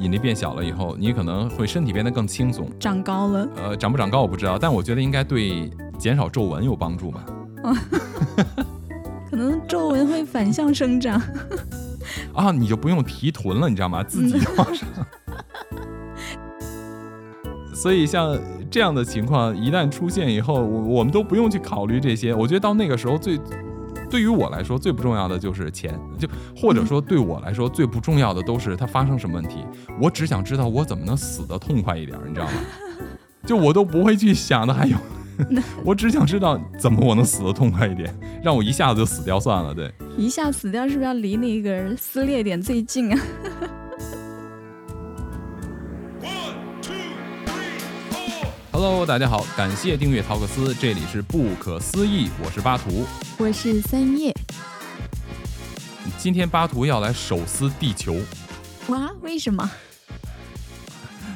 引力变小了以后，你可能会身体变得更轻松，长高了。呃，长不长高我不知道，但我觉得应该对减少皱纹有帮助吧。可能皱纹会反向生长。啊，你就不用提臀了，你知道吗？自己往上。所以像这样的情况一旦出现以后，我我们都不用去考虑这些。我觉得到那个时候最，对于我来说最不重要的就是钱，就或者说对我来说最不重要的都是它发生什么问题。我只想知道我怎么能死得痛快一点，你知道吗？就我都不会去想的还有，我只想知道怎么我能死得痛快一点，让我一下子就死掉算了。对，一下死掉是不是要离那个撕裂点最近啊 ？Hello，大家好，感谢订阅陶克斯，这里是不可思议，我是巴图，我是三叶。今天巴图要来手撕地球，哇，为什么？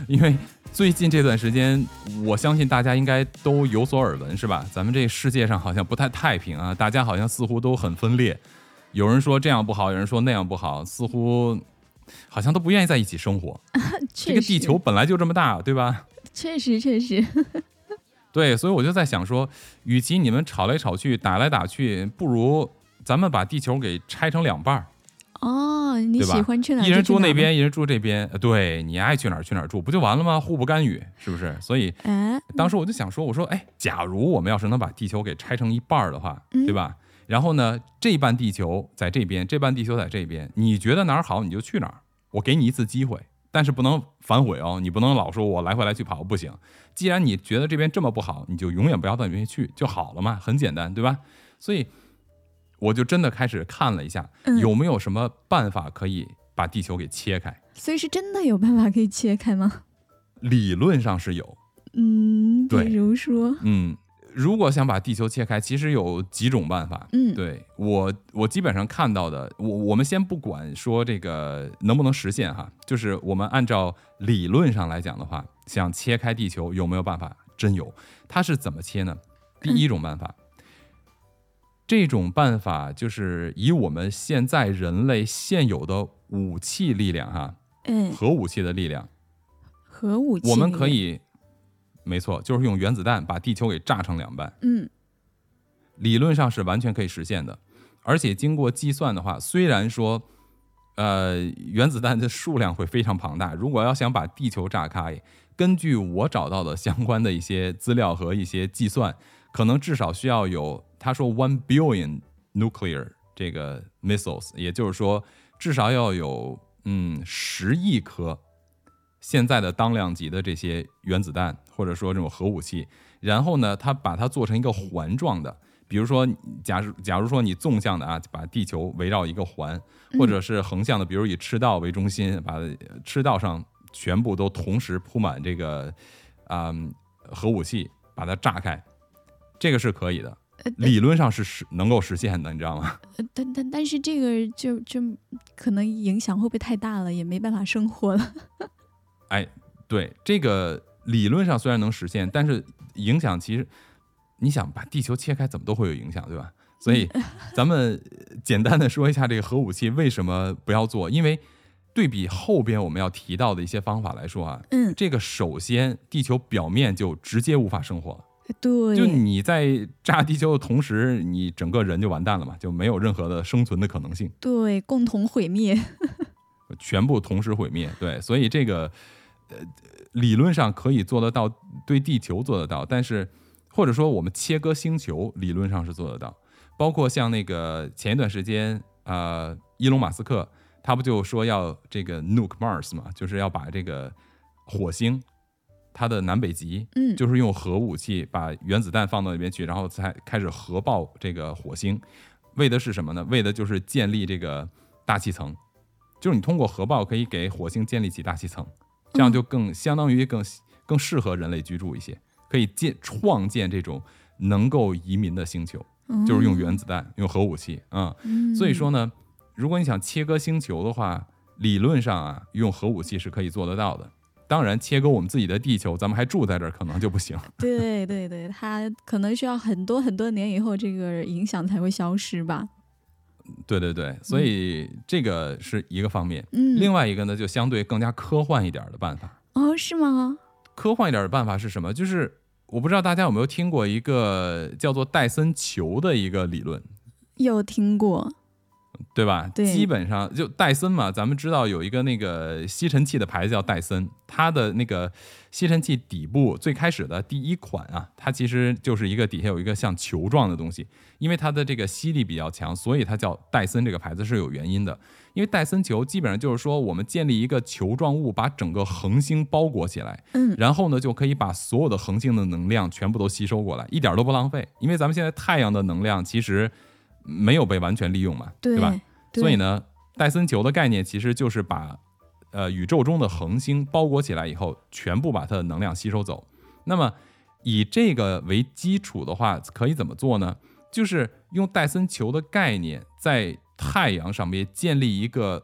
因为最近这段时间，我相信大家应该都有所耳闻，是吧？咱们这世界上好像不太太平啊，大家好像似乎都很分裂，有人说这样不好，有人说那样不好，似乎好像都不愿意在一起生活。这个地球本来就这么大，对吧？确实，确实，对，所以我就在想说，与其你们吵来吵去、打来打去，不如咱们把地球给拆成两半儿。哦，你喜欢去哪？一人住那边，一人住这边。对你爱去哪儿去哪儿住，不就完了吗？互不干预，是不是？所以，当时我就想说，我说，哎，假如我们要是能把地球给拆成一半儿的话，对吧？然后呢，这半地球在这边，这半地球在这边，你觉得哪儿好，你就去哪儿。我给你一次机会。但是不能反悔哦，你不能老说我来回来去跑不行。既然你觉得这边这么不好，你就永远不要到那边去就好了嘛，很简单，对吧？所以我就真的开始看了一下，有没有什么办法可以把地球给切开。所以是真的有办法可以切开吗？理论上是有。嗯，比如说，嗯。如果想把地球切开，其实有几种办法。嗯，对我我基本上看到的，我我们先不管说这个能不能实现哈，就是我们按照理论上来讲的话，想切开地球有没有办法？真有。它是怎么切呢？第一种办法，这种办法就是以我们现在人类现有的武器力量哈，嗯，核武器的力量，核武器，我们可以。没错，就是用原子弹把地球给炸成两半。嗯，理论上是完全可以实现的，而且经过计算的话，虽然说，呃，原子弹的数量会非常庞大。如果要想把地球炸开，根据我找到的相关的一些资料和一些计算，可能至少需要有他说 one billion nuclear 这个 missiles，也就是说至少要有嗯十亿颗。现在的当量级的这些原子弹，或者说这种核武器，然后呢，它把它做成一个环状的，比如说，假如假如说你纵向的啊，把地球围绕一个环，或者是横向的，比如以赤道为中心，把赤道上全部都同时铺满这个啊核武器，把它炸开，这个是可以的，理论上是实能够实现的，你知道吗？但但但是这个就就可能影响会不会太大了，也没办法生活了。哎，对这个理论上虽然能实现，但是影响其实，你想把地球切开，怎么都会有影响，对吧？所以 咱们简单的说一下这个核武器为什么不要做，因为对比后边我们要提到的一些方法来说啊，嗯，这个首先地球表面就直接无法生活了，对，就你在炸地球的同时，你整个人就完蛋了嘛，就没有任何的生存的可能性，对，共同毁灭。全部同时毁灭，对，所以这个，呃，理论上可以做得到，对地球做得到，但是或者说我们切割星球，理论上是做得到，包括像那个前一段时间，呃，伊隆马斯克他不就说要这个 nuke Mars 嘛，就是要把这个火星它的南北极，嗯，就是用核武器把原子弹放到那边去，然后才开始核爆这个火星，为的是什么呢？为的就是建立这个大气层。就是你通过核爆可以给火星建立起大气层，这样就更相当于更更适合人类居住一些，可以建创建这种能够移民的星球，就是用原子弹、用核武器啊。所以说呢，如果你想切割星球的话，理论上啊，用核武器是可以做得到的。当然，切割我们自己的地球，咱们还住在这儿，可能就不行。对对对，它可能需要很多很多年以后，这个影响才会消失吧。对对对，所以这个是一个方面。嗯，另外一个呢，就相对更加科幻一点的办法。哦，是吗？科幻一点的办法是什么？就是我不知道大家有没有听过一个叫做戴森球的一个理论。有听过，对吧？对基本上就戴森嘛，咱们知道有一个那个吸尘器的牌子叫戴森，它的那个吸尘器底部最开始的第一款啊，它其实就是一个底下有一个像球状的东西，因为它的这个吸力比较强，所以它叫戴森这个牌子是有原因的。因为戴森球基本上就是说，我们建立一个球状物，把整个恒星包裹起来，嗯然后呢就可以把所有的恒星的能量全部都吸收过来，一点都不浪费。因为咱们现在太阳的能量其实没有被完全利用嘛，对吧？对所以呢，戴森球的概念其实就是把呃宇宙中的恒星包裹起来以后，全部把它的能量吸收走。那么以这个为基础的话，可以怎么做呢？就是用戴森球的概念，在太阳上面建立一个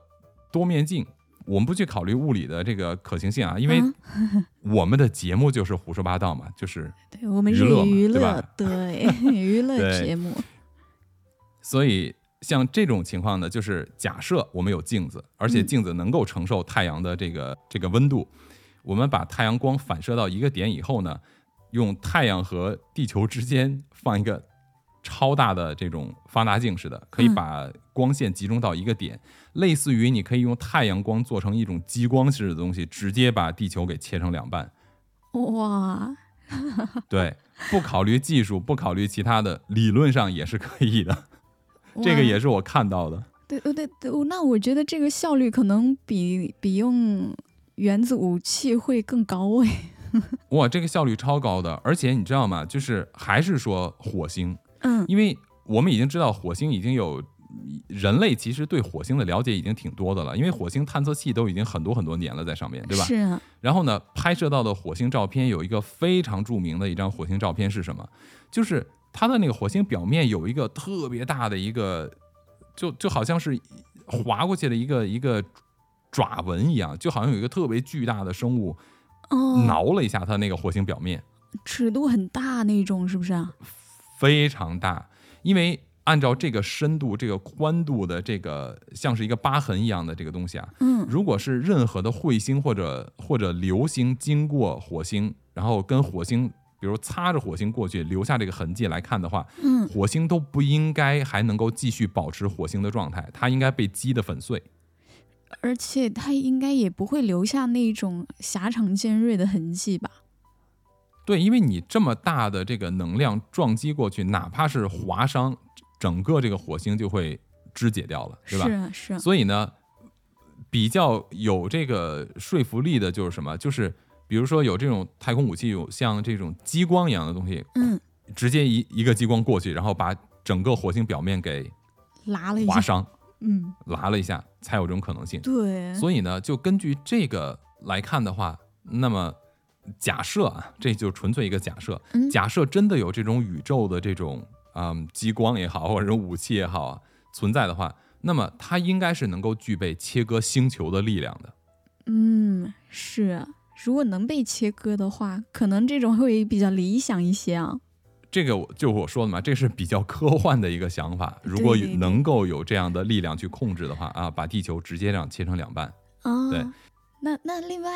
多面镜。我们不去考虑物理的这个可行性啊，因为嗯我们的节目就是胡说八道嘛，就是 对我们娱乐嘛娱乐，对吧对 娱乐节目，所以像这种情况呢，就是假设我们有镜子，而且嗯镜子能够承受太阳的这个这个温度，我们把太阳光反射到一个点以后呢，用太阳和地球之间放一个超大的这种放大镜似的，可以嗯把光线集中到一个点，类似于你可以用太阳光做成一种激光式的东西，直接把地球给切成两半。哇，对，不考虑技术，不考虑其他的，理论上也是可以的。这个也是我看到的。对对对对，那我觉得这个效率可能比比用原子武器会更高哎。哇，这个效率超高的，而且你知道吗？就是还是说火星，嗯因为我们已经知道火星已经有人类其实对火星的了解已经挺多的了，因为火星探测器都已经很多很多年了在上面，对吧？是啊，然后呢，拍摄到的火星照片有一个非常著名的一张火星照片是什么？就是它的那个火星表面有一个特别大的一个，就就好像是划过去的一个一个爪纹一样，就好像有一个特别巨大的生物哦，挠了一下它那个火星表面。尺度很大那种，是不是啊？非常大，因为按照这个深度、这个宽度的这个像是一个疤痕一样的这个东西啊，嗯如果是任何的彗星或者或者流星经过火星，然后跟火星，比如擦着火星过去，留下这个痕迹来看的话，嗯，火星都不应该还能够继续保持火星的状态，它应该被击得粉碎。而且它应该也不会留下那种狭长尖锐的痕迹吧？对，因为你这么大的这个能量撞击过去，哪怕是划伤，整个这个火星就会肢解掉了，对吧？是啊，是啊，所以呢，比较有这个说服力的就是什么？就是比如说有这种太空武器，有像这种激光一样的东西，嗯，直接一一个激光过去，然后把整个火星表面给拉了一下，划伤、嗯，拉了一下，才有这种可能性。对，所以呢，就根据这个来看的话，那么假设啊，这就纯粹一个假设，嗯假设真的有这种宇宙的这种嗯激光也好，或者是武器也好啊存在的话，那么它应该是能够具备切割星球的力量的。嗯，是啊。如果能被切割的话，可能这种会比较理想一些啊。这个我就我说的嘛，这是比较科幻的一个想法。如果对对对能够有这样的力量去控制的话啊，把地球直接这样切成两半。啊，对，那那另外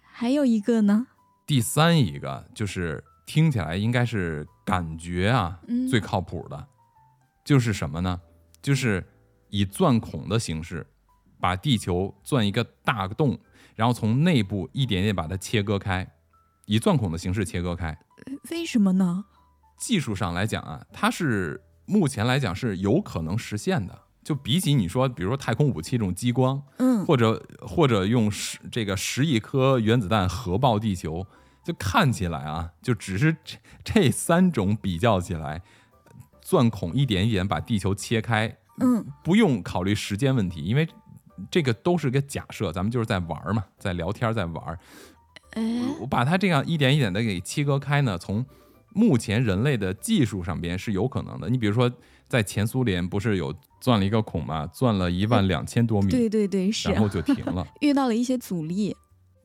还有一个呢？第三一个就是听起来应该是感觉啊嗯最靠谱的，就是什么呢？就是以钻孔的形式把地球钻一个大洞，然后从内部一点点把它切割开，以钻孔的形式切割开。为什么呢？技术上来讲啊，它是目前来讲是有可能实现的。就比起你说，比如说太空武器这种激光，嗯，或者或者用十这个十亿颗原子弹核爆地球，就看起来啊，就只是这这三种比较起来，钻孔一点一点把地球切开，嗯，不用考虑时间问题，因为这个都是个假设，咱们就是在玩嘛，在聊天，在玩我把它这样一点一点的给切割开呢，从目前人类的技术上边是有可能的。你比如说，在前苏联不是有钻了一个孔吗？钻了一万两千多米，对对对，是啊然后就停了。遇到了一些阻力。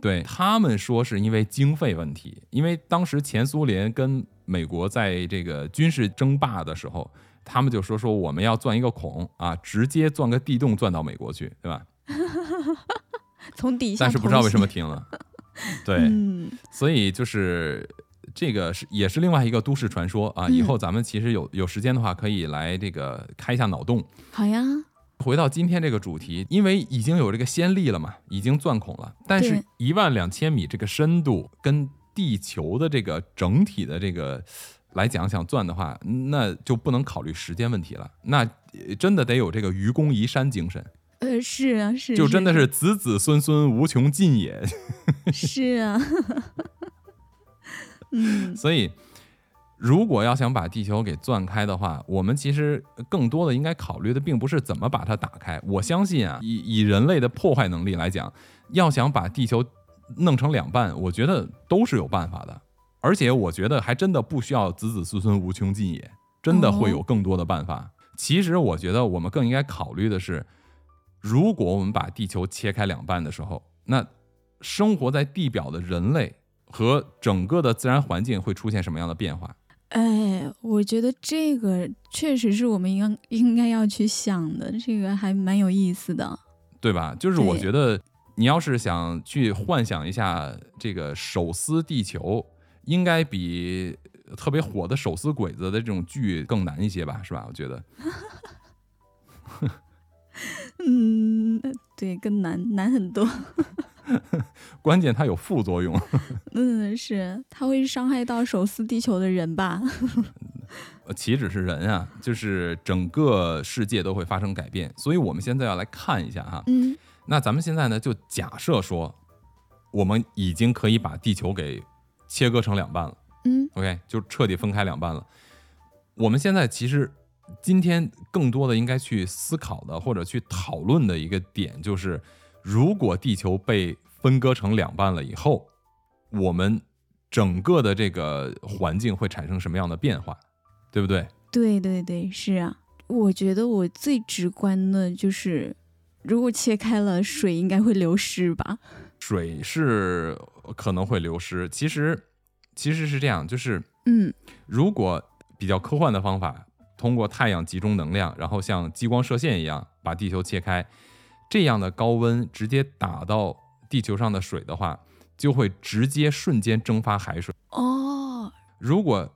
对他们说是因为经费问题，因为当时前苏联跟美国在这个军事争霸的时候，他们就说说我们要钻一个孔啊，直接钻个地洞钻到美国去，对吧？从底下，但是不知道为什么停了。对，嗯所以就是这个是也是另外一个都市传说啊。以后咱们其实有有时间的话，可以来这个开一下脑洞。好呀，回到今天这个主题，因为已经有这个先例了嘛，已经钻孔了，但是对一万两千米这个深度跟地球的这个整体的这个来讲，想钻的话，那就不能考虑时间问题了，那呃真的得有这个愚公移山精神，呃，是啊，是，啊就真的是子子孙孙无穷尽也。是啊，嗯所以，如果要想把地球给钻开的话，我们其实更多的应该考虑的，并不是怎么把它打开。我相信啊，以以人类的破坏能力来讲，要想把地球弄成两半，我觉得都是有办法的。而且我觉得还真的不需要子子孙孙无穷尽也，真的会有更多的办法。其实我觉得我们更应该考虑的是，如果我们把地球切开两半的时候，那生活在地表的人类和整个的自然环境会出现什么样的变化？哎，我觉得这个确实是我们应应该要去想的，这个还蛮有意思的。对吧？就是我觉得你要是想去幻想一下这个手撕地球，应该比特别火的手撕鬼子的这种剧更难一些吧？是吧？我觉得。嗯，对，更难难很多。关键它有副作用。嗯，是，它会伤害到手撕地球的人吧？呃 岂止是人啊，就是整个世界都会发生改变。所以我们现在要来看一下哈。嗯那咱们现在呢，就假设说，我们已经可以把地球给切割成两半了。嗯 OK，就彻底分开两半了。我们现在其实今天更多的应该去思考的或者去讨论的一个点，就是如果地球被分割成两半了以后，我们整个的这个环境会产生什么样的变化，对不对？对对对，是啊。我觉得我最直观的就是，如果切开了，水应该会流失吧？水是可能会流失，其实其实是这样，就是嗯如果比较科幻的方法，通过太阳集中能量，然后像激光射线一样把地球切开，这样的高温直接打到地球上的水的话，就会直接瞬间蒸发海水。哦，如果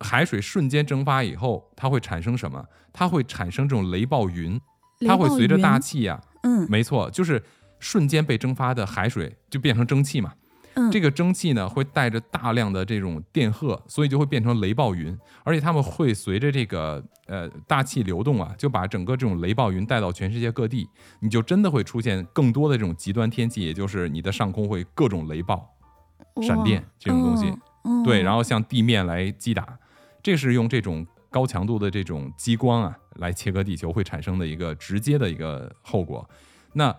海水瞬间蒸发以后，它会产生什么？它会产生这种雷暴云，它会随着大气呀、嗯没错，就是瞬间被蒸发的海水就变成蒸汽嘛。嗯，这个蒸汽呢会带着大量的这种电荷，所以就会变成雷暴云，而且它们会随着这个呃大气流动啊，就把整个这种雷暴云带到全世界各地，你就真的会出现更多的这种极端天气，也就是你的上空会各种雷暴、闪电这种东西，哦、对，然后后向地面来击打，这是用这种高强度的这种激光啊来切割地球会产生的一个直接的一个后果。那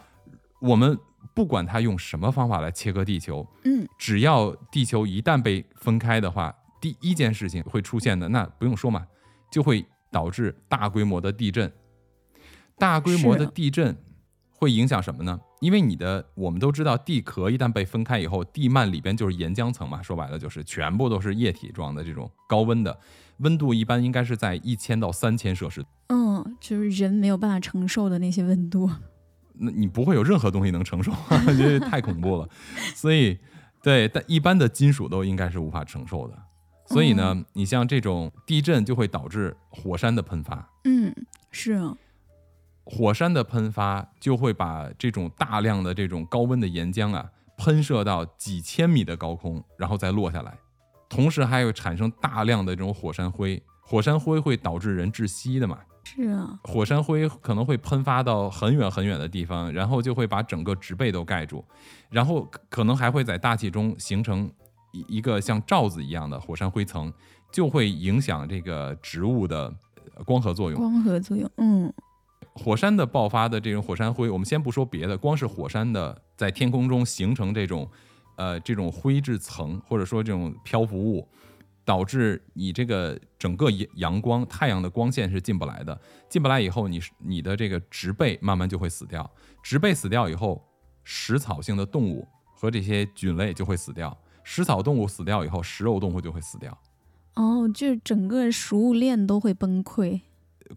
我们不管它用什么方法来切割地球，嗯只要地球一旦被分开的话，第一件事情会出现的，那不用说嘛，就会导致大规模的地震。大规模的地震会影响什么呢？因为你的我们都知道，地壳一旦被分开以后，地幔里边就是岩浆层嘛，说白了就是全部都是液体状的这种高温的，温度一般应该是在一千到三千摄氏度。嗯，就是人没有办法承受的那些温度。那你不会有任何东西能承受，因为太恐怖了。所以，对，但一般的金属都应该是无法承受的。所以呢，你像这种地震就会导致火山的喷发，嗯，是啊，火山的喷发就会把这种大量的这种高温的岩浆啊喷射到几千米的高空，然后再落下来，同时还有产生大量的这种火山灰，火山灰会导致人窒息的嘛。是啊，火山灰可能会喷发到很远很远的地方，然后就会把整个植被都盖住，然后可能还会在大气中形成一一个像罩子一样的火山灰层，就会影响这个植物的光合作用。光合作用。嗯火山的爆发的这种火山灰，我们先不说别的，光是火山的在天空中形成这种呃这种灰质层，或者说这种漂浮物，导致你这个整个阳阳光、太阳的光线是进不来的。进不来以后，你是你的这个植被慢慢就会死掉。植被死掉以后，食草性的动物和这些菌类就会死掉。食草动物死掉以后，食肉动物就会死掉。哦，就是整个食物链都会崩溃。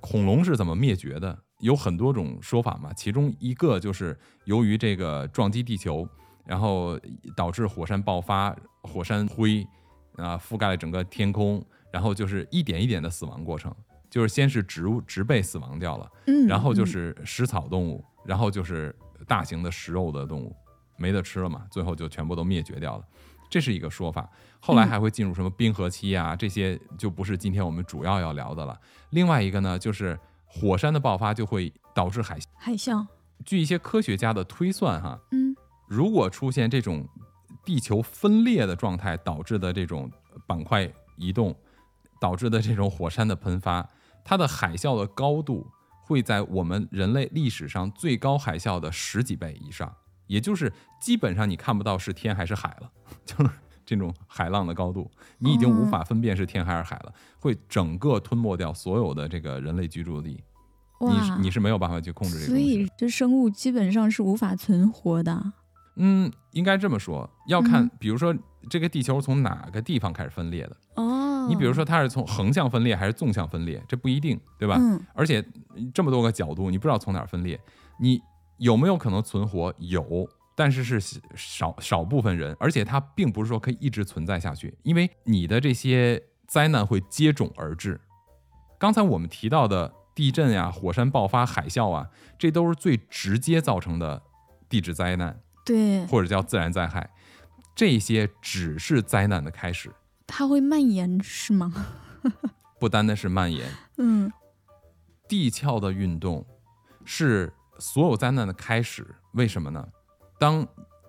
恐龙是怎么灭绝的？有很多种说法嘛，其中一个就是由于这个撞击地球，然后导致火山爆发，火山灰啊覆盖了整个天空，然后就是一点一点的死亡过程，就是先是植物植被死亡掉了，嗯，然后就嗯是食草动物，然后就是大型的食肉的动物，没得吃了嘛，最后就全部都灭绝掉了。这是一个说法，后来还会进入什么冰河期啊，这些就不是今天我们主要要聊的了。另外一个呢，就是火山的爆发就会导致海啸。海啸，据一些科学家的推算，哈，嗯如果出现这种地球分裂的状态导致的这种板块移动，导致的这种火山的喷发，它的海啸的高度会在我们人类历史上最高海啸的十几倍以上，也就是基本上你看不到是天还是海了，就是这种海浪的高度，你已经无法分辨是天还是海了，会整个吞没掉所有的这个人类居住地，你，你是没有办法去控制这个所。以这生物基本上是无法存活的。嗯，应该这么说，要看嗯，比如说这个地球从哪个地方开始分裂的。哦，你比如说它是从横向分裂还是纵向分裂，这不一定，对吧？嗯而且这么多个角度，你不知道从哪儿分裂，你有没有可能存活？有，但是是少少部分人，而且它并不是说可以一直存在下去，因为你的这些灾难会接踵而至。刚才我们提到的地震呀、火山爆发、海啸啊，这都是最直接造成的地质灾难。对，或者叫自然灾害，这些只是灾难的开始，它会蔓延是吗？不单单是蔓延。嗯地壳的运动是所有灾难的开始，为什么呢？当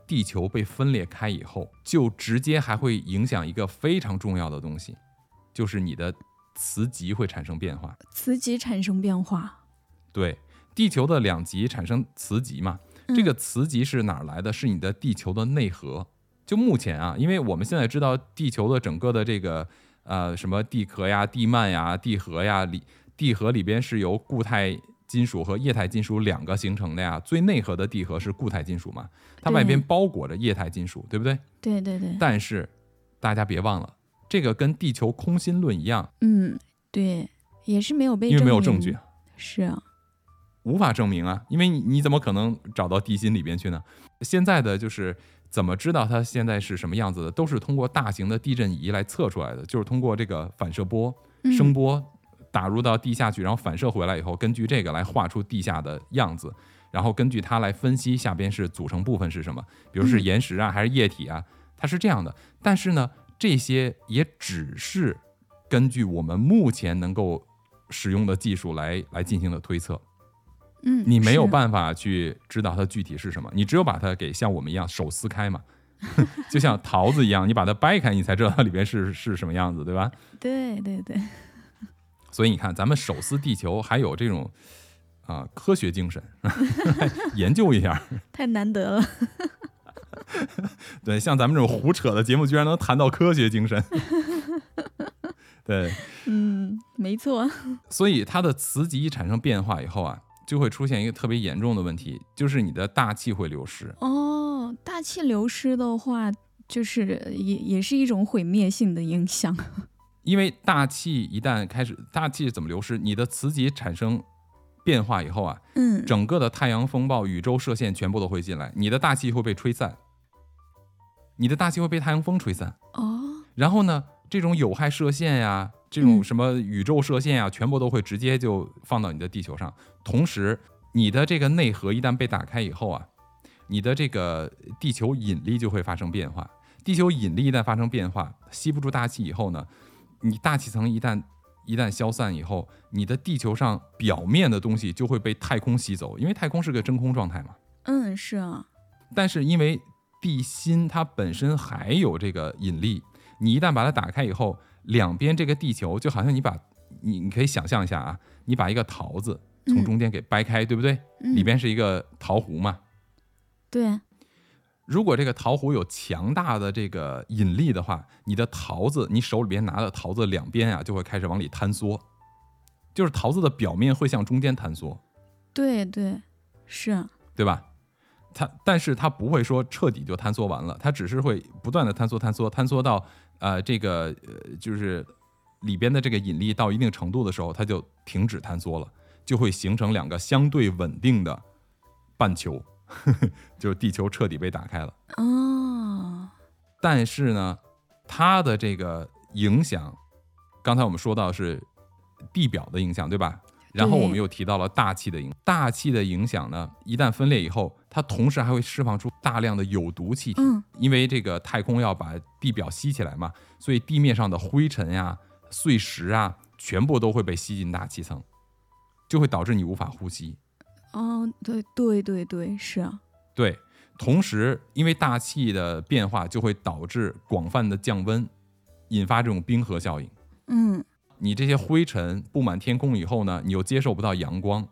地球被分裂开以后，就直接还会影响一个非常重要的东西，就是你的磁极会产生变化。磁极产生变化。对，地球的两极产生磁极嘛，嗯这个磁极是哪儿来的？是你的地球的内核。就目前啊，因为我们现在知道地球的整个的这个呃什么地壳呀、地幔呀、地核呀里，地核里边是由固态金属和液态金属两个形成的呀。最内核的地核是固态金属嘛，它外边包裹着液态金属，对不对？对对对，但是大家别忘了，这个跟地球空心论一样，嗯对，也是没有被因为没有证据。是啊，无法证明啊，因为你你怎么可能找到地心里边去呢？现在的就是怎么知道它现在是什么样子的，都是通过大型的地震仪来测出来的，就是通过这个反射波、嗯声波打入到地下去，然后反射回来以后，根据这个来画出地下的样子，然后根据它来分析下边是组成部分是什么，比如是嗯岩石啊还是液体啊，它是这样的。但是呢，这些也只是根据我们目前能够使用的技术来来进行的推测。嗯，你没有办法去知道它具体是什么，你只有把它给像我们一样手撕开嘛，就像桃子一样，你把它掰开，你才知道它里边是是什么样子，对吧？对对对，所以你看，咱们手撕地球还有这种啊、科学精神，研究一下。太难得了。对，像咱们这种胡扯的节目，居然能谈到科学精神。对，嗯，没错。所以它的磁极一产生变化以后啊，就会出现一个特别严重的问题，就是你的大气会流失。哦，大气流失的话，就是也也是一种毁灭性的影响。因为大气一旦开始，大气怎么流失？你的磁极产生变化以后啊，嗯，整个的太阳风暴、宇宙射线全部都会进来，你的大气会被吹散，你的大气会被太阳风吹散。哦，然后呢，这种有害射线呀，这种嗯什么宇宙射线啊，全部都会直接就放到你的地球上。同时，你的这个内核一旦被打开以后啊，你的这个地球引力就会发生变化。地球引力一旦发生变化，吸不住大气以后呢，你大气层一旦一旦消散以后，你的地球上表面的东西就会被太空吸走，因为太空是个真空状态嘛。嗯，是啊，但是因为地心它本身还有这个引力，你一旦把它打开以后，两边这个地球就好像你把你你可以想象一下啊，你把一个桃子从中间给掰开，对不对？嗯里边是一个桃核嘛。对，如果这个桃核有强大的这个引力的话，你的桃子，你手里边拿的桃子两边啊就会开始往里坍缩，就是桃子的表面会向中间坍缩。对对，是啊，对吧？它，但是它不会说彻底就坍缩完了，它只是会不断的坍缩、坍缩、坍缩到呃这个呃就是里边的这个引力到一定程度的时候，它就停止坍缩了，就会形成两个相对稳定的半球，呵 呵就是地球彻底被打开了。哦，但是呢，它的这个影响，刚才我们说到是地表的影响，对吧？然后我们又提到了大气的影，大气的影响呢，一旦分裂以后，它同时还会释放出大量的有毒气体，嗯因为这个太空要把地表吸起来嘛，所以地面上的灰尘呀、碎石啊，全部都会被吸进大气层，就会导致你无法呼吸。哦，对对对对，是啊，对，同时因为大气的变化就会导致广泛的降温，引发这种冰河效应。嗯你这些灰尘布满天空以后呢，你又接受不到阳光，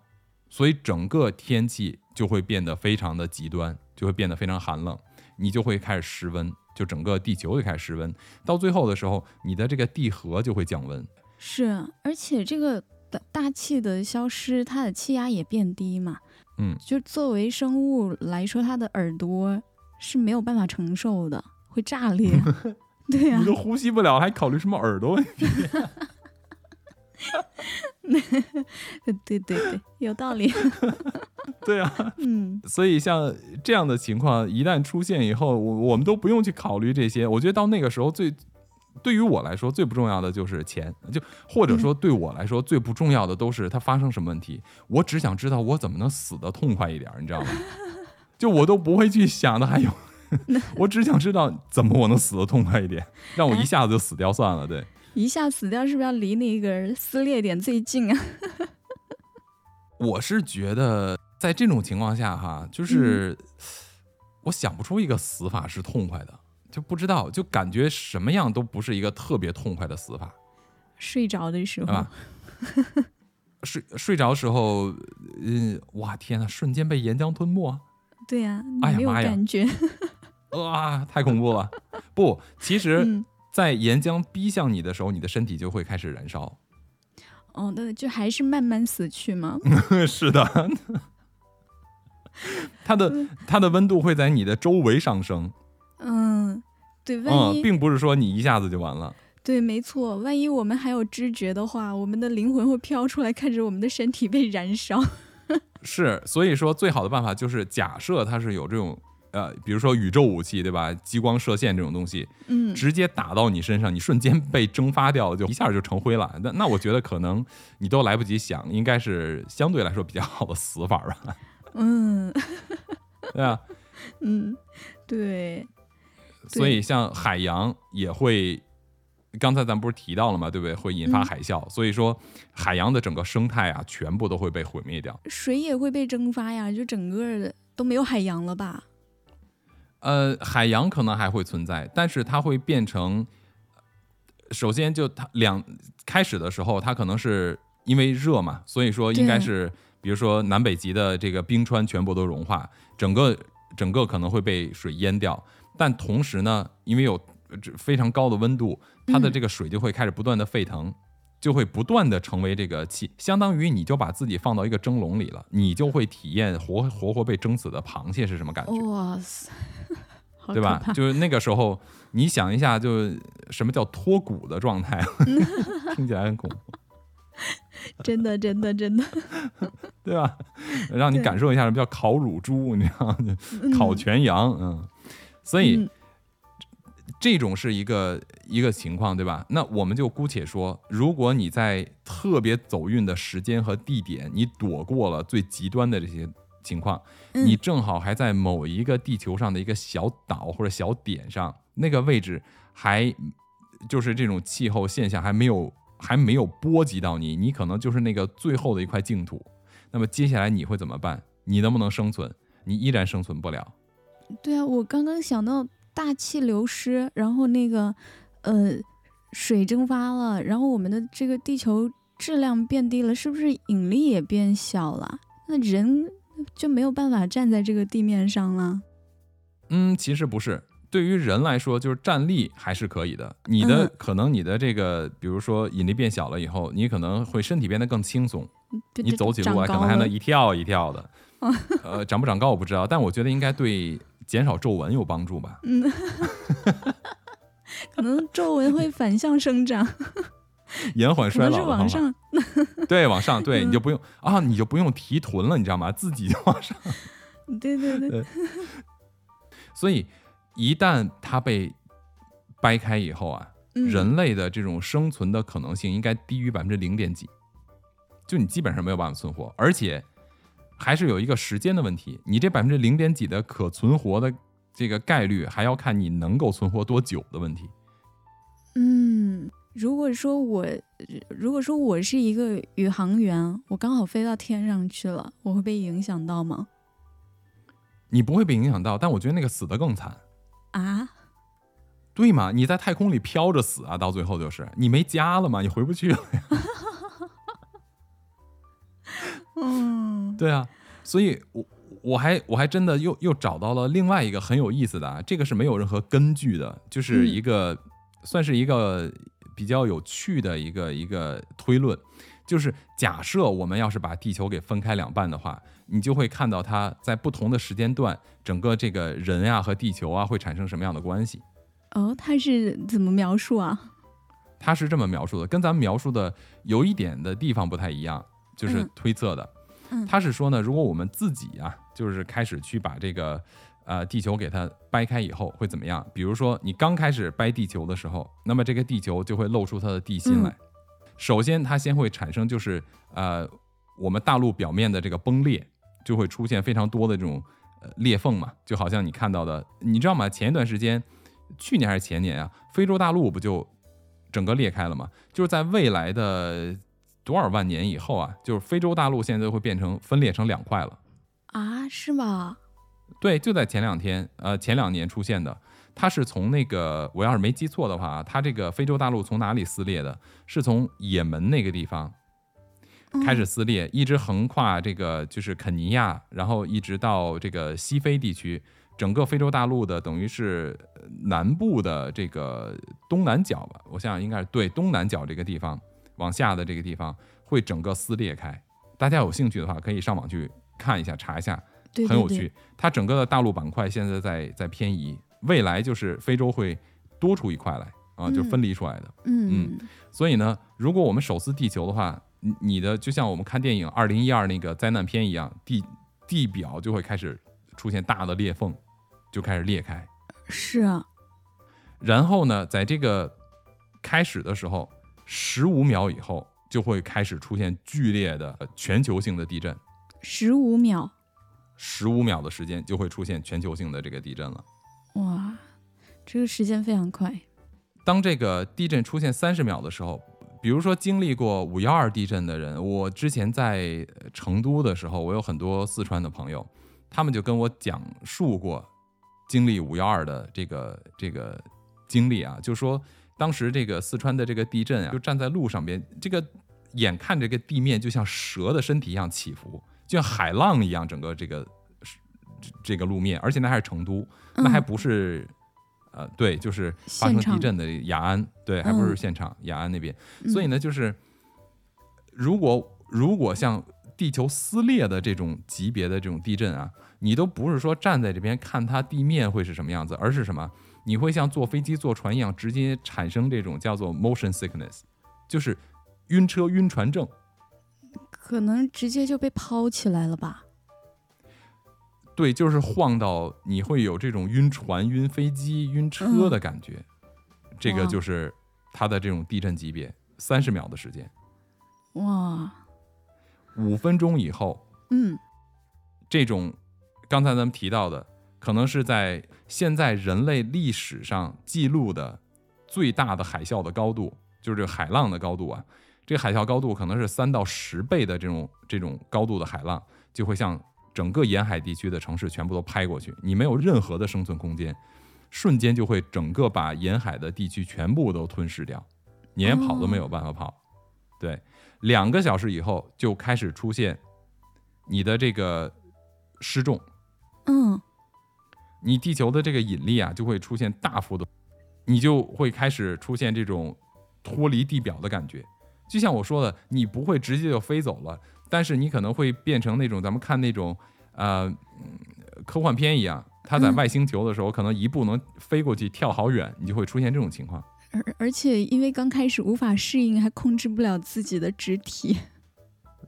所以整个天气就会变得非常的极端，就会变得非常寒冷，你就会开始失温，就整个地球就开始失温。到最后的时候，你的这个地核就会降温。是啊，而且这个大大气的消失，它的气压也变低嘛。嗯，就作为生物来说，它的耳朵是没有办法承受的，会炸裂。对呀、你都呼吸不了，还考虑什么耳朵问题？对对对，有道理。对啊，嗯所以像这样的情况一旦出现以后，我我们都不用去考虑这些。我觉得到那个时候最，对于我来说最不重要的就是钱，就或者说对我来说最不重要的都是它发生什么问题。我只想知道我怎么能死得痛快一点，你知道吗？就我都不会去想的还有，我只想知道怎么我能死得痛快一点，让我一下子就死掉算了。对，一下死掉是不是要离那个撕裂点最近啊？我是觉得在这种情况下哈，就是我想不出一个死法是痛快的，就不知道，就感觉什么样都不是一个特别痛快的死法，睡着的时候？睡睡着的时候，嗯，哇天呐，瞬间被岩浆吞没，对呀、你没有哎呀妈呀感觉。哇，太恐怖了！不，其实，嗯，在岩浆逼向你的时候，你的身体就会开始燃烧。哦，那就还是慢慢死去吗。是的，它的它的温度会在你的周围上升，嗯，对，万嗯，一、并不是说你一下子就完了。对，没错，万一我们还有知觉的话，我们的灵魂会飘出来，看着我们的身体被燃烧。是，所以说最好的办法就是假设它是有这种呃，比如说宇宙武器，对吧？激光射线这种东西，嗯，直接打到你身上，你瞬间被蒸发掉，就一下就成灰了。那那我觉得可能你都来不及想，应该是相对来说比较好的死法吧，嗯 对啊？嗯，对，所以像海洋也会，刚才咱不是提到了嘛，对不对？会引发嗯海啸，所以说海洋的整个生态啊，全部都会被毁灭掉。水也会被蒸发呀，就整个的都没有海洋了吧？呃，海洋可能还会存在，但是它会变成，首先就它两开始的时候，它可能是因为热嘛，所以说应该是，比如说南北极的这个冰川全部都融化，整个整个可能会被水淹掉，但同时呢，因为有呃这非常高的温度，它的嗯这个水就会开始不断的沸腾。就会不断的成为这个气，相当于你就把自己放到一个蒸笼里了，你就会体验活活活被蒸死的螃蟹是什么感觉。哇塞，对吧？就是那个时候，你想一下，就什么叫脱骨的状态，听起来很恐怖，真的，真的，真的，对吧？让你感受一下什么叫烤乳猪，你知道吗？烤全羊，嗯，所以、嗯这种是一个一个情况，对吧？那我们就姑且说，如果你在特别走运的时间和地点，你躲过了最极端的这些情况，嗯你正好还在某一个地球上的一个小岛或者小点上，那个位置还就是这种气候现象还没有还没有波及到你，你可能就是那个最后的一块净土。那么接下来你会怎么办？你能不能生存？你依然生存不了。对啊，我刚刚想到大气流失，然后那个呃水蒸发了，然后我们的这个地球质量变低了，是不是引力也变小了？那人就没有办法站在这个地面上了。嗯，其实不是。对于人来说，就是站立还是可以的。你的、嗯可能你的这个，比如说引力变小了以后，你可能会身体变得更轻松，你走起路来可能还能一跳一跳的。呃，长不长高我不知道，但我觉得应该对减少皱纹有帮助吧。嗯 可能皱纹会反向生长。延缓衰老的方法。往上，对，往上，对，嗯你就不用啊，你就不用提臀了，你知道吗？自己就往上。对对对，所以一旦它被掰开以后啊，嗯人类的这种生存的可能性应该低于百分之零点几，就你基本上没有办法存活，而且还是有一个时间的问题。你这百分之零点几的可存活的这个概率，还要看你能够存活多久的问题。嗯，如果说我如果说我是一个宇航员，我刚好飞到天上去了，我会被影响到吗？你不会被影响到，但我觉得那个死的更惨。啊？对嘛？你在太空里飘着死啊，到最后就是你没家了嘛？你回不去了。嗯对啊，所以我我还我还真的又又找到了另外一个很有意思的啊，这个是没有任何根据的，就是一个、算是一个比较有趣的一个一个推论，就是假设我们要是把地球给分开两半的话，你就会看到它在不同的时间段，整个这个人呀、和地球啊会产生什么样的关系。哦，他是怎么描述啊？他是这么描述的，跟咱们描述的有一点的地方不太一样，就是嗯推测的。嗯他是说呢，如果我们自己啊，就是开始去把这个呃地球给它掰开以后会怎么样？比如说你刚开始掰地球的时候，那么这个地球就会露出它的地心来。嗯首先，它先会产生就是呃我们大陆表面的这个崩裂，就会出现非常多的这种呃裂缝嘛，就好像你看到的，你知道吗？前一段时间，去年还是前年啊，非洲大陆不就整个裂开了吗？就是在未来的多少万年以后啊，就是非洲大陆现在会变成分裂成两块了。啊，是吗？对，就在前两天，呃，前两年出现的。它是从那个，我要是没记错的话啊，它这个非洲大陆从哪里撕裂的？是从也门那个地方开始撕裂，一直横跨这个就是肯尼亚，然后一直到这个西非地区，整个非洲大陆的等于是呃南部的这个东南角吧，我想想应该是对东南角这个地方往下的这个地方会整个撕裂开。大家有兴趣的话，可以上网去看一下，查一下，对，很有趣。它整个的大陆板块现在在在偏移，未来就是非洲会多出一块来啊，就嗯分离出来的。嗯所以呢，如果我们手撕地球的话，你你的就像我们看电影《二零一二》那个灾难片一样，地地表就会开始出现大的裂缝，就开始裂开。是啊，然后呢，在这个开始的时候，十五秒以后就会开始出现剧烈的呃全球性的地震，十五秒，十五秒的时间就会出现全球性的这个地震了。哇，这个时间非常快。当这个地震出现三十秒的时候，比如说经历过五幺二地震的人，我之前在呃成都的时候，我有很多四川的朋友，他们就跟我讲述过经历五幺二的这个这个经历啊，就说当时这个四川的这个地震啊，就站在路上边，这个眼看这个地面就像蛇的身体一样起伏，就像海浪一样，整个这个这个路面，而且那还是成都，那还嗯不是。呃，对，就是发生地震的雅安，对，还不是嗯现场，雅安那边。嗯所以呢，就是如果如果像地球撕裂的这种级别的这种地震啊，你都不是说站在这边看它地面会是什么样子，而是什么？你会像坐飞机、坐船一样，直接产生这种叫做 motion sickness，就是晕车、晕船症。可能直接就被抛起来了吧？对，就是晃到你会有这种晕船、晕飞机、晕车的感觉，这个就是它的这种地震级别，三十秒的时间，哇，五分钟以后，嗯。这种刚才咱们提到的，可能是在现在人类历史上记录的最大的海啸的高度，就是这个海浪的高度啊。这个海啸高度可能是三到十倍的这种这种高度的海浪，就会向整个沿海地区的城市全部都拍过去，你没有任何的生存空间，瞬间就会整个把沿海的地区全部都吞噬掉，你连跑都没有办法跑。对，两个小时以后就开始出现你的这个失重，嗯你地球的这个引力啊就会出现大幅度，你就会开始出现这种脱离地表的感觉。就像我说的，你不会直接就飞走了，但是你可能会变成那种咱们看那种呃嗯科幻片一样，它在嗯外星球的时候，可能一步能飞过去跳好远，你就会出现这种情况。而而且因为刚开始无法适应，还控制不了自己的肢体。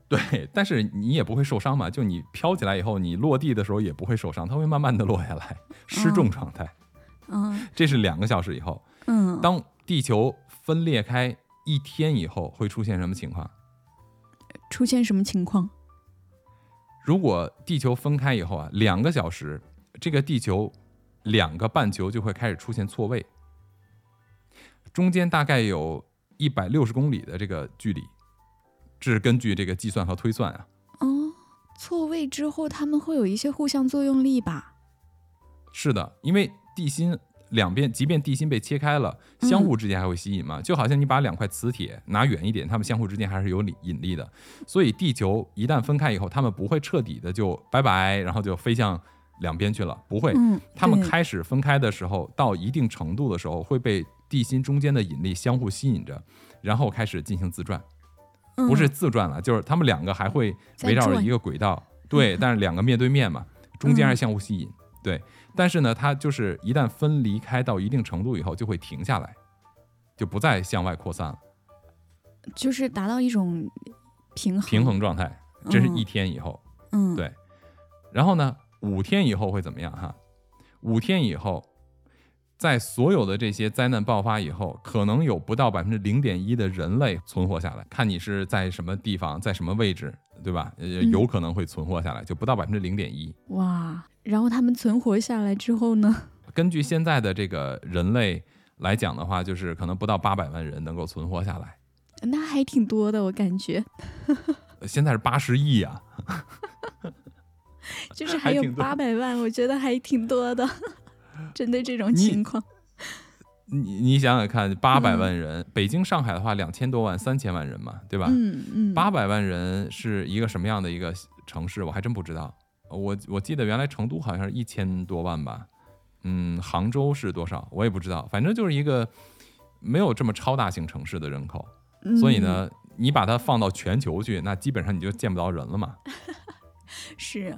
对，但是你也不会受伤嘛，就你飘起来以后，你落地的时候也不会受伤，它会慢慢的落下来，失重状态。嗯这是两个小时以后。嗯，当地球分裂开一天以后，会出现什么情况？出现什么情况？如果地球分开以后啊，两个小时，这个地球两个半球就会开始出现错位，中间大概有一百六十公里的这个距离，这是根据这个计算和推算啊。哦，错位之后，他们会有一些互相作用力吧？是的，因为地心两边，即便地心被切开了，嗯相互之间还会吸引嘛，就好像你把两块磁铁拿远一点，它们相互之间还是有引引力的。所以地球一旦分开以后，它们不会彻底的就拜拜，然后就飞向两边去了，不会。嗯，它们开始分开的时候，到一定程度的时候，会被地心中间的引力相互吸引着，然后开始进行自转，不是嗯自转了，就是他们两个还会围绕着一个轨道，对，但是两个面对面嘛，中间还是相互吸引，对。但是呢，它就是一旦分离开到一定程度以后，就会停下来，就不再向外扩散了，就是达到一种平衡。平衡状态。这是一天以后，嗯，对然后呢，五天以后会怎么样哈？五天以后，在所有的这些灾难爆发以后，可能有不到百分之零点一的人类存活下来。看你是在什么地方，在什么位置，对吧？呃，有可能会存活下来，就不到百分之零点一。哇，然后他们存活下来之后呢？根据现在的这个人类来讲的话，就是可能不到八百万人能够存活下来。那还挺多的，我感觉，呃现在是八十亿啊，就是还有八百万，我觉得还挺多的。针对这种情况，你你想想看，八百万人，北京、上海的话两千多万、三千万人嘛，对吧？嗯嗯，八百万人是一个什么样的一个城市？我还真不知道。我我记得原来成都好像是一千多万吧，嗯，杭州是多少？我也不知道。反正就是一个没有这么超大型城市的人口，嗯所以呢，你把它放到全球去，那基本上你就见不到人了嘛，是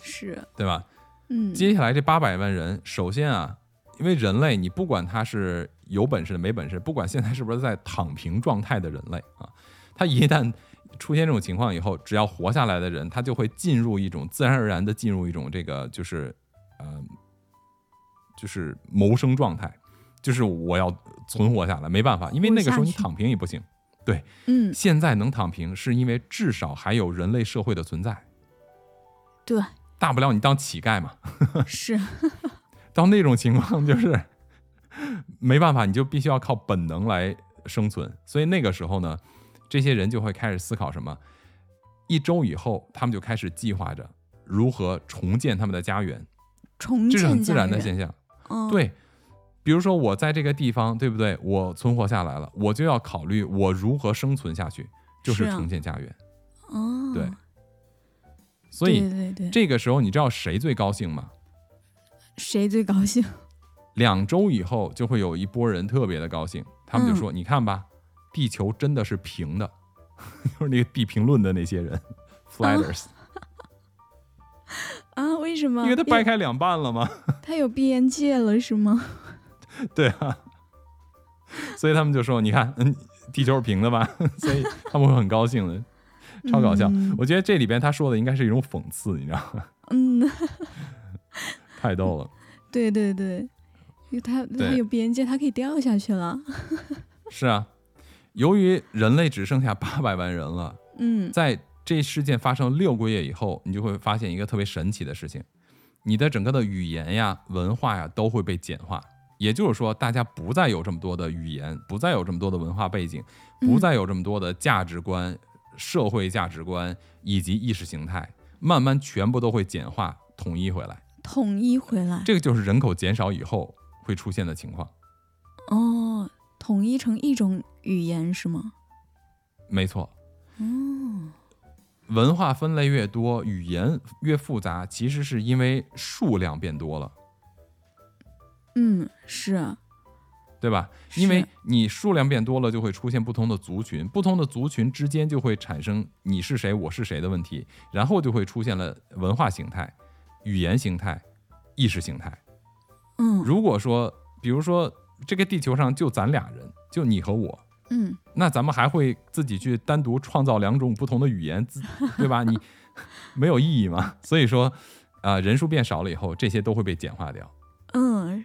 是，对吧？嗯，接下来这八百万人，首先啊，因为人类，你不管他是有本事的没本事，不管现在是不是在躺平状态的人类啊，他一旦出现这种情况以后，只要活下来的人，他就会进入一种自然而然的进入一种这个就是呃就是谋生状态，就是我要存活下来，没办法，因为那个时候你躺平也不行。对嗯，现在能躺平，是因为至少还有人类社会的存在，对，大不了你当乞丐嘛。是，到那种情况就是 没办法，你就必须要靠本能来生存。所以那个时候呢，这些人就会开始思考什么？一周以后，他们就开始计划着如何重建他们的家园，重这是很自然的现象。嗯，对，比如说我在这个地方，对不对？我存活下来了，我就要考虑我如何生存下去，就是重建家园。哦，对所以对对对，这个时候，你知道谁最高兴吗？谁最高兴？两周以后就会有一波人特别的高兴，他们就说：“你看吧，地球真的是平的。”就是那个地评论的那些人，flatters，、啊？为什么？因为它掰开两半了吗。它有边界了是吗？对啊，所以他们就说：“你看，嗯，地球是平的吧？”所以他们会很高兴的，超搞笑。嗯我觉得这里边他说的应该是一种讽刺，你知道吗？嗯，太逗了。对对对，因为它它对有边界，他可以掉下去了。是啊，由于人类只剩下八百万人了，嗯在这事件发生六个月以后，你就会发现一个特别神奇的事情，你的整个的语言呀、文化呀都会被简化。也就是说，大家不再有这么多的语言，不再有这么多的文化背景，不再有这么多的价值观、社会价值观以及意识形态，慢慢全部都会简化、统一回来。统一回来。这个就是人口减少以后会出现的情况。哦，统一成一种语言是吗？没错，哦，文化分类越多，语言越复杂，其实是因为数量变多了。嗯，是啊，对吧？因为你数量变多了，就会出现不同的族群，不同的族群之间就会产生你是谁，我是谁的问题，然后就会出现了文化形态、语言形态、意识形态。嗯，如果说，比如说这个地球上就咱俩人，就你和我，嗯那咱们还会自己去单独创造两种不同的语言，自对吧？你没有意义嘛。所以说，啊、人数变少了以后，这些都会被简化掉。嗯，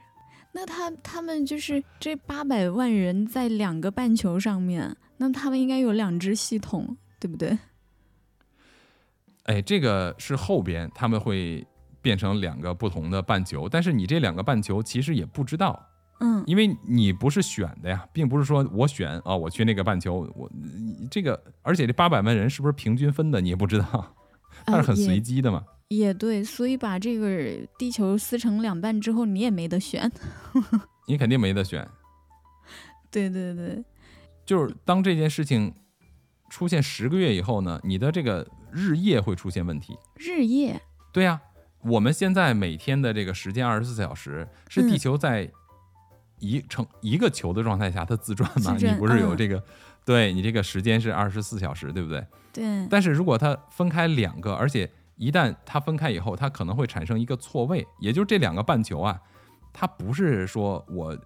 那他他们就是这八百万人在两个半球上面，那他们应该有两只系统，对不对？哎，这个是后边他们会变成两个不同的半球，但是你这两个半球其实也不知道，嗯因为你不是选的呀，并不是说我选啊，我去那个半球，我你这个，而且这八百万人是不是平均分的，你也不知道，它是很随机的嘛。也对，所以把这个地球撕成两半之后，你也没得选。你肯定没得选。对对对，就是当这件事情出现十个月以后呢，你的这个日夜会出现问题。日夜，对呀、我们现在每天的这个时间二十四小时，是嗯地球在一成一个球的状态下它自转嘛？转你不是有嗯这个？对你这个时间是二十四小时，对不对？对，但是如果它分开两个，而且一旦它分开以后，它可能会产生一个错位，也就是这两个半球啊，它不是说我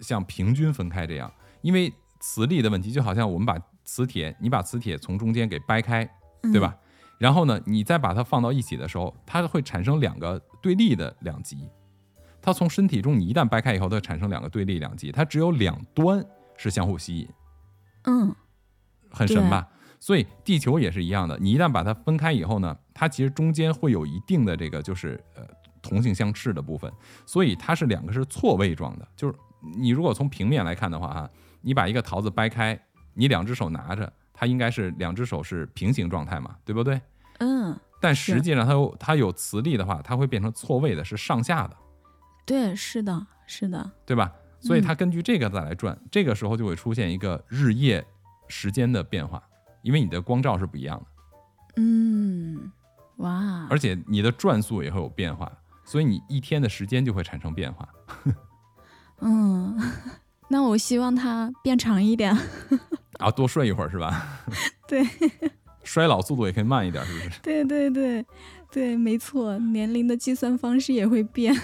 像平均分开这样，因为磁力的问题，就好像我们把磁铁，你把磁铁从中间给掰开，对吧？然后呢，你再把它放到一起的时候，它会产生两个对立的两极。它从身体中你一旦掰开以后，它产生两个对立两极，它只有两端是相互吸引。嗯？嗯，很神吧？所以地球也是一样的，你一旦把它分开以后呢，它其实中间会有一定的这个就是呃同性相斥的部分，所以它是两个是错位状的。就是你如果从平面来看的话啊，你把一个桃子掰开，你两只手拿着，它应该是两只手是平行状态嘛，对不对？嗯，但实际上它有它有磁力的话，它会变成错位的，是上下的，对，是的，是的，对吧？所以它根据这个再来转，这个时候就会出现一个日夜时间的变化，因为你的光照是不一样的。嗯，哇，而且你的转速也会有变化，所以你一天的时间就会产生变化。嗯，那我希望它变长一点。啊，多睡一会儿是吧？对，衰老速度也可以慢一点，是不是？对对对对，没错，年龄的计算方式也会变。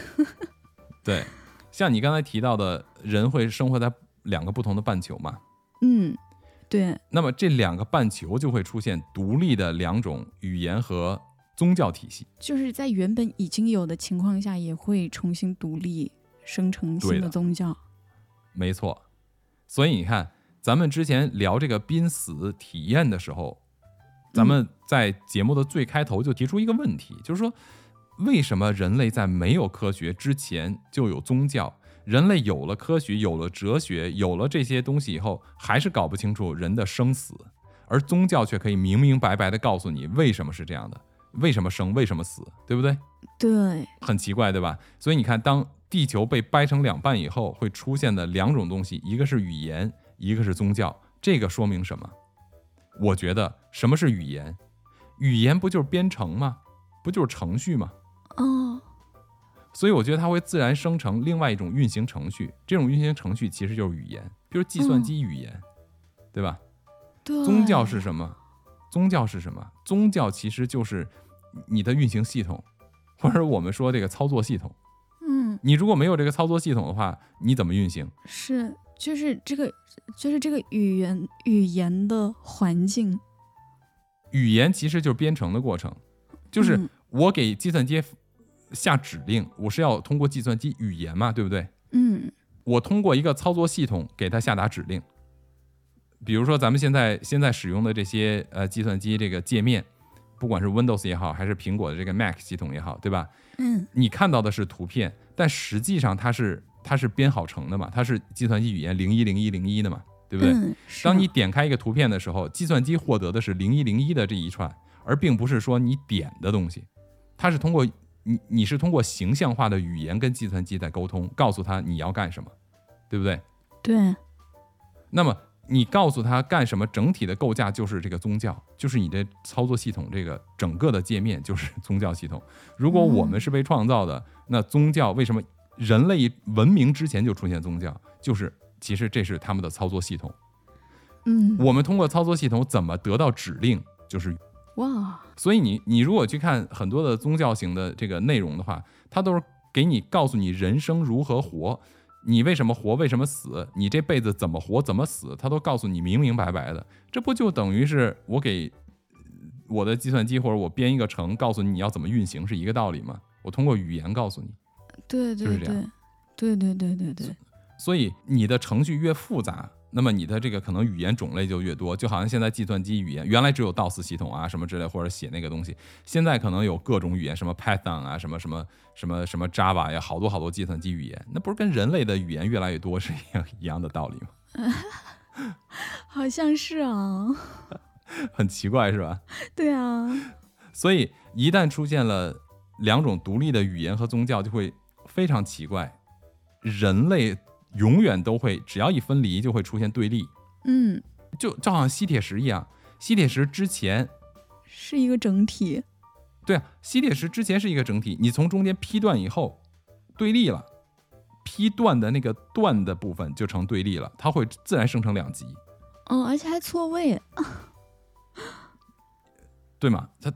对，像你刚才提到的，人会生活在两个不同的半球嘛，嗯，对，那么这两个半球就会出现独立的两种语言和宗教体系。就是在原本已经有的情况下，也会重新独立生成新的的宗教。没错，所以你看，咱们之前聊这个濒死体验的时候，咱们在节目的最开头就提出一个问题，就是说，为什么人类在没有科学之前就有宗教？人类有了科学，有了哲学，有了这些东西以后，还是搞不清楚人的生死，而宗教却可以明明白白的告诉你为什么是这样的，为什么生，为什么死，对不对？对，很奇怪，对吧？所以你看，当地球被掰成两半以后，会出现的两种东西，一个是语言，一个是宗教。这个说明什么？我觉得什么是语言？语言不就是编程吗？不就是程序吗？哦，所以我觉得它会自然生成另外一种运行程序，这种运行程序其实就是语言，比如计算机语言，对吧？对，宗教是什么？宗教是什么？宗教其实就是你的运行系统，或者我们说这个操作系统。嗯，你如果没有这个操作系统的话，你怎么运行？是，就是这个，就是这个语言语言的环境，语言其实就是编程的过程，就是嗯我给计算机下指令，我是要通过计算机语言嘛，对不对？嗯我通过一个操作系统给它下达指令，比如说咱们现在现在使用的这些呃计算机这个界面，不管是 Windows 也好，还是苹果的这个 Mac 系统也好，对吧？嗯你看到的是图片，但实际上它是它是编好成的嘛，它是计算机语言零一零一零一的嘛，对不对？嗯，当你点开一个图片的时候，计算机获得的是零一零一的这一串，而并不是说你点的东西，它是通过你你是通过形象化的语言跟计算机在沟通，告诉他你要干什么，对不对？对，那么你告诉他干什么，整体的构架就是这个宗教，就是你的操作系统，这个整个的界面就是 宗教系统。如果我们是被创造的，那宗教为什么人类文明之前就出现宗教？就是其实这是他们的操作系统。嗯我们通过操作系统怎么得到指令，就是哇，所以你你如果去看很多的宗教型的这个内容的话，它都是给你告诉你人生如何活。你为什么活，为什么死，你这辈子怎么活，怎么死，它都告诉你明明白白的。这不就等于是我给我的计算机或者我编一个程，告诉你你要怎么运行是一个道理吗？我通过语言告诉你。对对对，对对对对对。所以你的程序越复杂。那么你的这个可能语言种类就越多，就好像现在计算机语言原来只有 DOS 系统啊什么之类，或者写那个东西，现在可能有各种语言，什么 Python 啊，什么什么什么什么 Java 呀，好多好多计算机语言，那不是跟人类的语言越来越多是一样一样的道理吗？好像是啊，很奇怪是吧？对啊，所以一旦出现了两种独立的语言和宗教，就会非常奇怪，人类。永远都会，只要一分离就会出现对立。嗯，就就好像吸铁石一样，吸铁石之前是一个整体。对啊，吸铁石之前是一个整体，你从中间劈断以后，对立了，劈断的那个断的部分就成对立了，它会自然生成两极。嗯，而且还错位，对吗？它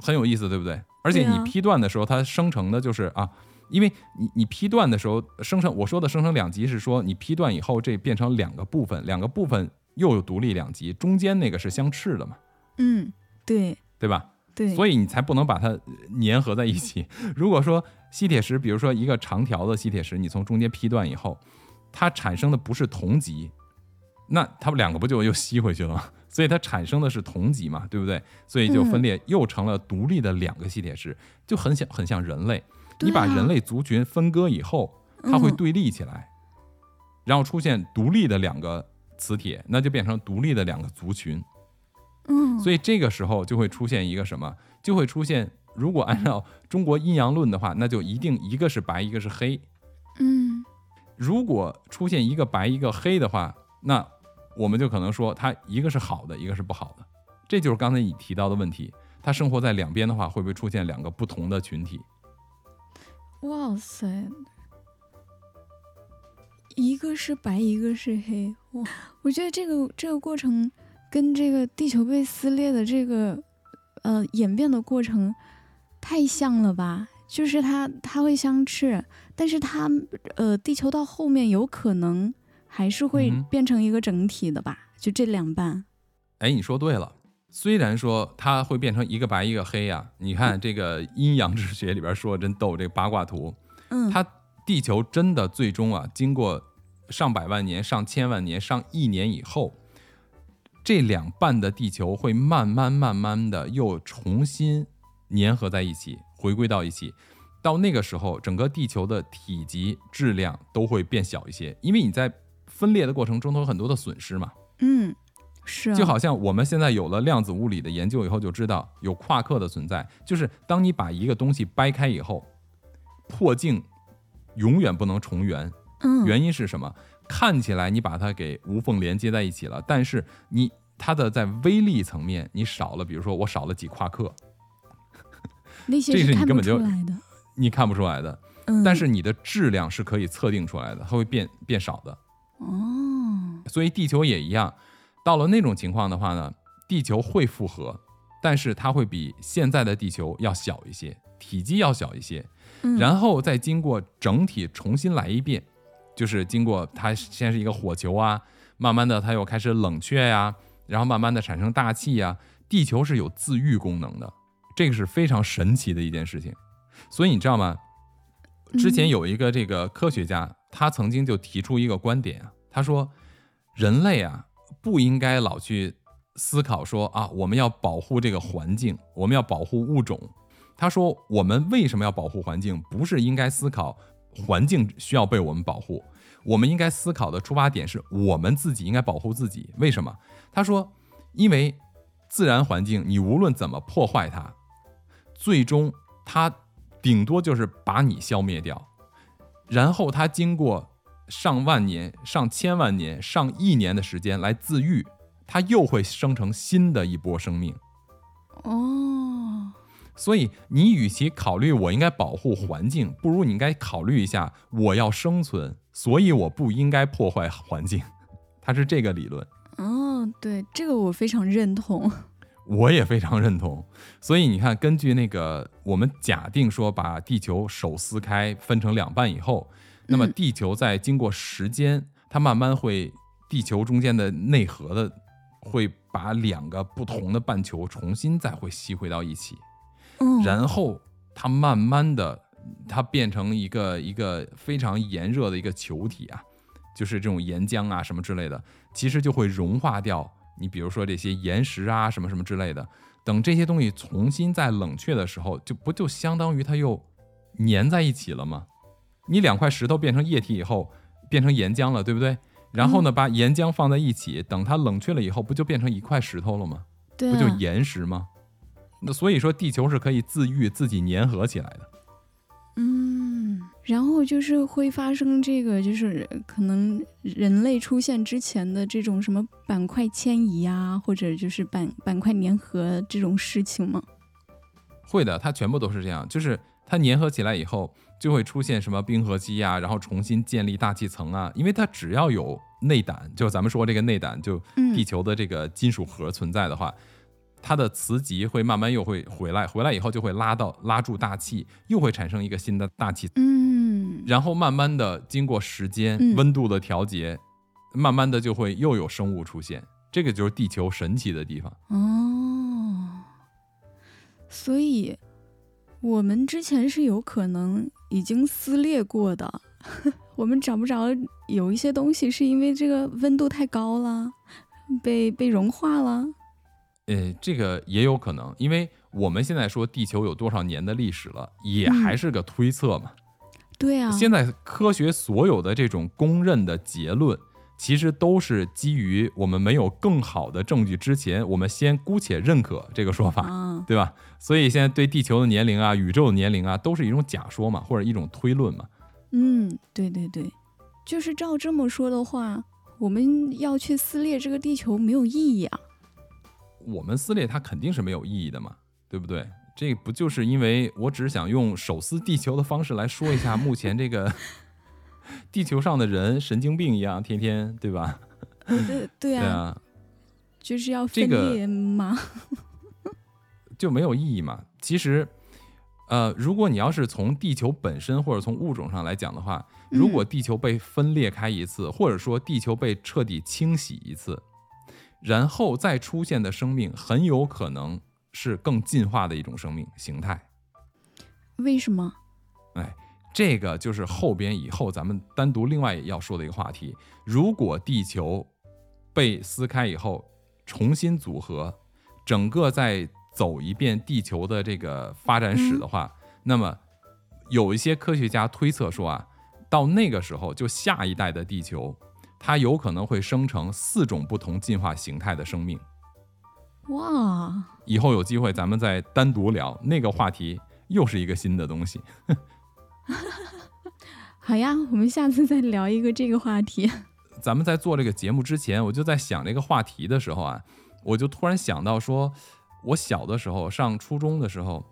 很有意思，对不对？而且你劈断的时候，它生成的就是啊。因为你你劈断的时候生成，我说的生成两极是说你劈断以后这变成两个部分，两个部分又有独立两极，中间那个是相斥的嘛？嗯，对，对吧？对，所以你才不能把它粘合在一起。如果说吸铁石，比如说一个长条的吸铁石，你从中间劈断以后，它产生的不是同极，那它们两个不就又吸回去了吗？所以它产生的是同极嘛，对不对？所以就分裂又成了独立的两个吸铁石，就很像很像人类。你把人类族群分割以后，它会对立起来，然后出现独立的两个磁铁，那就变成独立的两个族群。嗯，所以这个时候就会出现一个什么？就会出现，如果按照中国阴阳论的话，那就一定一个是白，一个是黑。嗯，如果出现一个白一个黑的话，那我们就可能说它一个是好的，一个是不好的。这就是刚才你提到的问题，它生活在两边的话，会不会出现两个不同的群体？哇塞，一个是白，一个是黑，哇！我觉得这个这个过程跟这个地球被撕裂的这个呃演变的过程太像了吧？就是它它会相斥，但是它呃地球到后面有可能还是会变成一个整体的吧？就这两半。哎，你说对了。虽然说它会变成一个白一个黑呀，你看这个阴阳之学里边说的真逗，这个八卦图，嗯，它地球真的最终啊，经过上百万年、上千万年、上亿年以后，这两半的地球会慢慢慢慢的又重新粘合在一起，回归到一起。到那个时候，整个地球的体积、质量都会变小一些，因为你在分裂的过程中都有很多的损失嘛，嗯。是，就好像我们现在有了量子物理的研究以后，就知道有夸克的存在。就是当你把一个东西掰开以后，破镜永远不能重圆。嗯，原因是什么？看起来你把它给无缝连接在一起了，但是你它的在微粒层面你少了，比如说我少了几夸克，那些是你根本就你看不出来的。嗯，但是你的质量是可以测定出来的，它会变变少的。哦，所以地球也一样。到了那种情况的话呢，地球会复合，但是它会比现在的地球要小一些，体积要小一些，然后再经过整体重新来一遍，就是经过它先是一个火球啊，慢慢的它又开始冷却呀，然后慢慢的产生大气呀，地球是有自愈功能的，这个是非常神奇的一件事情。所以你知道吗？之前有一个这个科学家，他曾经就提出一个观点啊，他说人类啊。不应该老去思考说啊，我们要保护这个环境，我们要保护物种。他说，我们为什么要保护环境？不是应该思考环境需要被我们保护，我们应该思考的出发点是我们自己应该保护自己。为什么？他说，因为自然环境你无论怎么破坏它，最终它顶多就是把你消灭掉，然后它经过。上万年、上千万年、上亿年的时间来自愈，它又会生成新的一波生命。哦，所以你与其考虑我应该保护环境，不如你应该考虑一下我要生存，所以我不应该破坏环境。它是这个理论。哦，对，这个我非常认同。我也非常认同。所以你看，根据那个我们假定说把地球手撕开分成两半以后。那么嗯地球在经过时间，它慢慢会地球中间的内核的会把两个不同的半球重新再会吸回到一起，嗯，然后它慢慢的它变成一个一个非常炎热的一个球体啊，就是这种岩浆啊什么之类的，其实就会融化掉你比如说这些岩石啊什么什么之类的。等这些东西重新再冷却的时候，就不就相当于它又粘在一起了吗？你两块石头变成液体以后，变成岩浆了，对不对？然后呢，把岩浆放在一起，等它冷却了以后，不就变成一块石头了吗？对、啊，不就岩石吗？那所以说，地球是可以自愈、自己粘合起来的。嗯，然后就是会发生这个，就是可能人类出现之前的这种什么板块迁移啊，或者就是板板块粘合这种事情吗？会的，它全部都是这样，就是它粘合起来以后，就会出现什么冰河期啊，然后重新建立大气层啊，因为它只要有内胆，就咱们说这个内胆，就嗯地球的这个金属核存在的话，它的磁极会慢慢又会回来，回来以后就会拉到拉住大气，又会产生一个新的大气，嗯，然后慢慢的经过时间嗯温度的调节，慢慢的就会又有生物出现，这个就是地球神奇的地方。哦，所以我们之前是有可能已经撕裂过的，我们找不着有一些东西是因为这个温度太高了，被被融化了。呃，这个也有可能，因为我们现在说地球有多少年的历史了，也嗯还是个推测嘛。对啊，现在科学所有的这种公认的结论，其实都是基于我们没有更好的证据之前，我们先姑且认可这个说法，啊，对吧？所以现在对地球的年龄啊、宇宙的年龄啊，都是一种假说嘛，或者一种推论嘛。嗯，对对对，就是照这么说的话，我们要去撕裂这个地球没有意义啊。我们撕裂它肯定是没有意义的嘛，对不对？这不就是因为我只是想用手撕地球的方式来说一下目前这个 地球上的人神经病一样，天天对吧？对对对啊，啊，就是要分这个裂吗？就没有意义嘛。其实，呃，如果你要是从地球本身或者从物种上来讲的话，如果地球被分裂开一次，或者说地球被彻底清洗一次，然后再出现的生命，很有可能是更进化的一种生命形态。为什么？哎，这个就是后边以后咱们单独另外要说的一个话题。如果地球被撕开以后重新组合，整个再走一遍地球的这个发展史的话，那么有一些科学家推测说啊，到那个时候就下一代的地球，它有可能会生成四种不同进化形态的生命。哇，以后有机会咱们再单独聊那个话题，又是一个新的东西。好呀，我们下次再聊一个这个话题。咱们在做这个节目之前，我就在想这个话题的时候啊，我就突然想到说，我小的时候上初中的时候，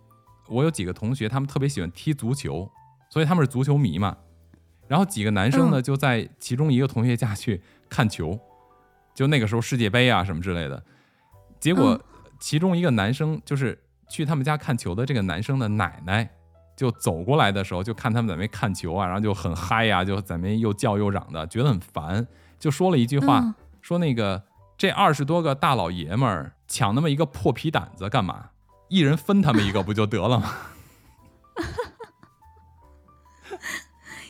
我有几个同学，他们特别喜欢踢足球，所以他们是足球迷嘛。然后几个男生呢，嗯就在其中一个同学家去看球，就那个时候世界杯啊什么之类的。结果嗯其中一个男生就是去他们家看球的这个男生的奶奶，就走过来的时候，就看他们在那边看球啊，然后就很嗨呀、就在那边又叫又嚷的，觉得很烦，就说了一句话，嗯说那个这二十多个大老爷们儿抢那么一个破皮胆子干嘛？一人分他们一个不就得了吗？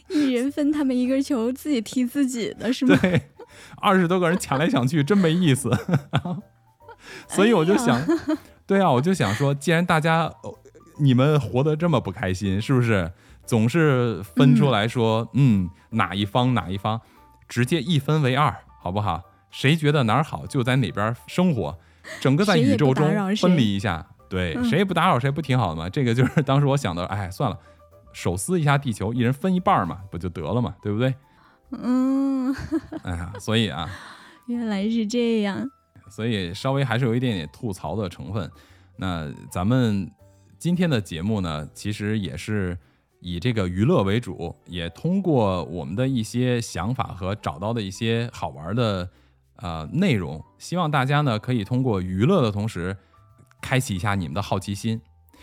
一人分他们一个球，自己踢自己的是吗？对，二十多个人抢来抢去，真没意思。所以我就想，对啊，我就想说，既然大家呃你们活得这么不开心，是不是总是分出来说，嗯哪一方哪一方，直接一分为二，好不好？谁觉得哪儿好，就在哪边生活，整个在宇宙中分离一下，对，嗯谁也不打扰谁，不挺好的吗？这个就是当时我想的，哎，算了。手撕一下地球，一人分一半嘛，不就得了嘛，对不对？嗯，哎呀，所以啊，原来是这样。所以稍微还是有一点点吐槽的成分。那咱们今天的节目呢，其实也是以这个娱乐为主，也通过我们的一些想法和找到的一些好玩的呃内容，希望大家呢可以通过娱乐的同时，开启一下你们的好奇心。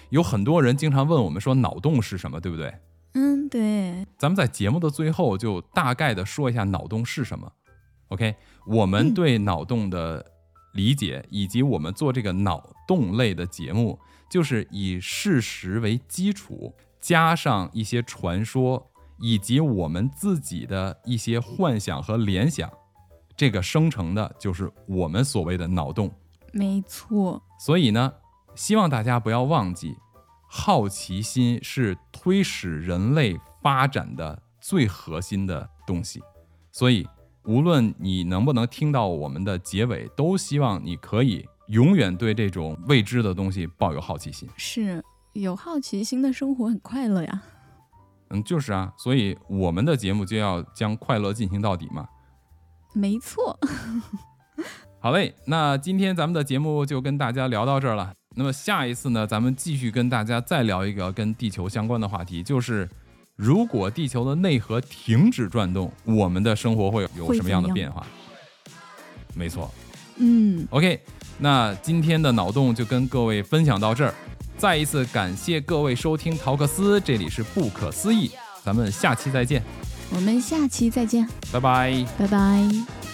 有很多人经常问我们说脑洞是什么，对不对？嗯，对，咱们在节目的最后就大概的说一下脑洞是什么。OK，我们对脑洞的理解以及我们做这个脑洞类的节目，就是以事实为基础，加上一些传说以及我们自己的一些幻想和联想，这个生成的就是我们所谓的脑洞。没错。所以呢，希望大家不要忘记。好奇心是推使人类发展的最核心的东西，所以无论你能不能听到我们的结尾，都希望你可以永远对这种未知的东西抱有好奇心。是有好奇心的生活很快乐呀。嗯，就是啊，所以我们的节目就要将快乐进行到底嘛。没错。好嘞，那今天咱们的节目就跟大家聊到这儿了。那么下一次呢，咱们继续跟大家再聊一个跟地球相关的话题，就是如果地球的内核停止转动，我们的生活会有什么样的变化？没错，嗯，OK，那今天的脑洞就跟各位分享到这儿，再一次感谢各位收听陶克斯，这里是不可思议，咱们下期再见，我们下期再见，拜拜，拜拜。